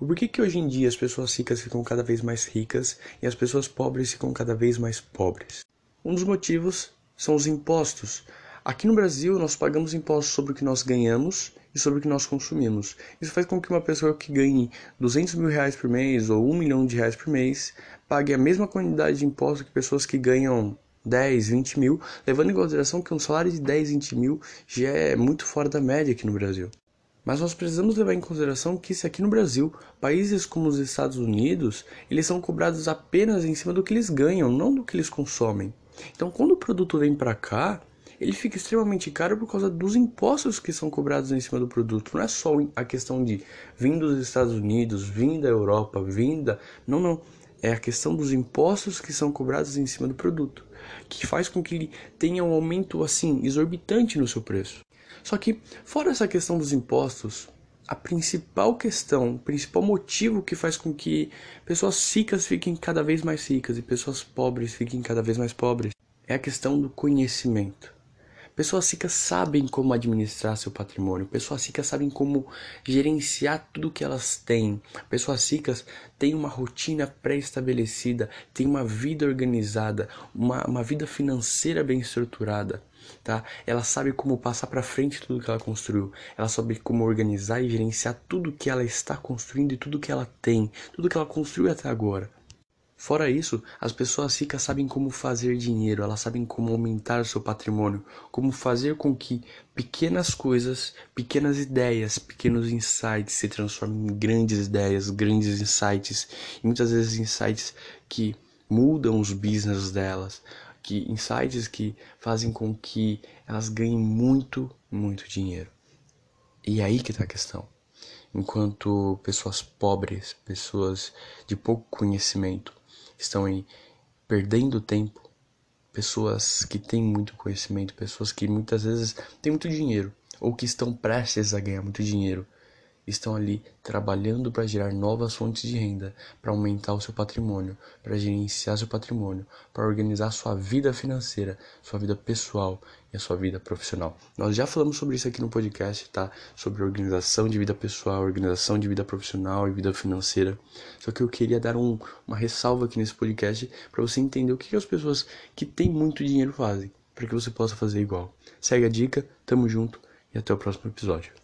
O porquê que hoje em dia as pessoas ricas ficam cada vez mais ricas e as pessoas pobres ficam cada vez mais pobres? Um dos motivos são os impostos. Aqui no Brasil, nós pagamos impostos sobre o que nós ganhamos e sobre o que nós consumimos. Isso faz com que uma pessoa que ganhe 200 mil reais por mês ou 1 milhão de reais por mês pague a mesma quantidade de impostos que pessoas que ganham 10, 20 mil, levando em consideração que um salário de 10, 20 mil já é muito fora da média aqui no Brasil. Mas nós precisamos levar em consideração que se aqui no Brasil, países como os Estados Unidos, eles são cobrados apenas em cima do que eles ganham, não do que eles consomem. Então, quando o produto vem para cá, ele fica extremamente caro por causa dos impostos que são cobrados em cima do produto. Não é só a questão de vir dos Estados Unidos, vir da Europa, vinda. Não, não. É a questão dos impostos que são cobrados em cima do produto, que faz com que ele tenha um aumento assim exorbitante no seu preço. Só que, fora essa questão dos impostos, a principal questão, o principal motivo que faz com que pessoas ricas fiquem cada vez mais ricas e pessoas pobres fiquem cada vez mais pobres é a questão do conhecimento. Pessoas ricas sabem como administrar seu patrimônio, pessoas ricas sabem como gerenciar tudo que elas têm. Pessoas ricas têm uma rotina pré-estabelecida, têm uma vida organizada, uma, uma vida financeira bem estruturada. Tá? Ela sabe como passar para frente tudo que ela construiu. Ela sabe como organizar e gerenciar tudo que ela está construindo e tudo que ela tem, tudo que ela construiu até agora. Fora isso, as pessoas ricas sabem como fazer dinheiro, elas sabem como aumentar o seu patrimônio, como fazer com que pequenas coisas, pequenas ideias, pequenos insights se transformem em grandes ideias, grandes insights, e muitas vezes insights que mudam os business delas, que insights que fazem com que elas ganhem muito, muito dinheiro. E é aí que está a questão. Enquanto pessoas pobres, pessoas de pouco conhecimento, estão aí perdendo tempo, pessoas que têm muito conhecimento, pessoas que muitas vezes têm muito dinheiro ou que estão prestes a ganhar muito dinheiro estão ali trabalhando para gerar novas fontes de renda, para aumentar o seu patrimônio, para gerenciar seu patrimônio, para organizar sua vida financeira, sua vida pessoal e a sua vida profissional. Nós já falamos sobre isso aqui no podcast, tá? Sobre organização de vida pessoal, organização de vida profissional e vida financeira. Só que eu queria dar um, uma ressalva aqui nesse podcast para você entender o que, que as pessoas que têm muito dinheiro fazem, para que você possa fazer igual. Segue a dica, tamo junto e até o próximo episódio.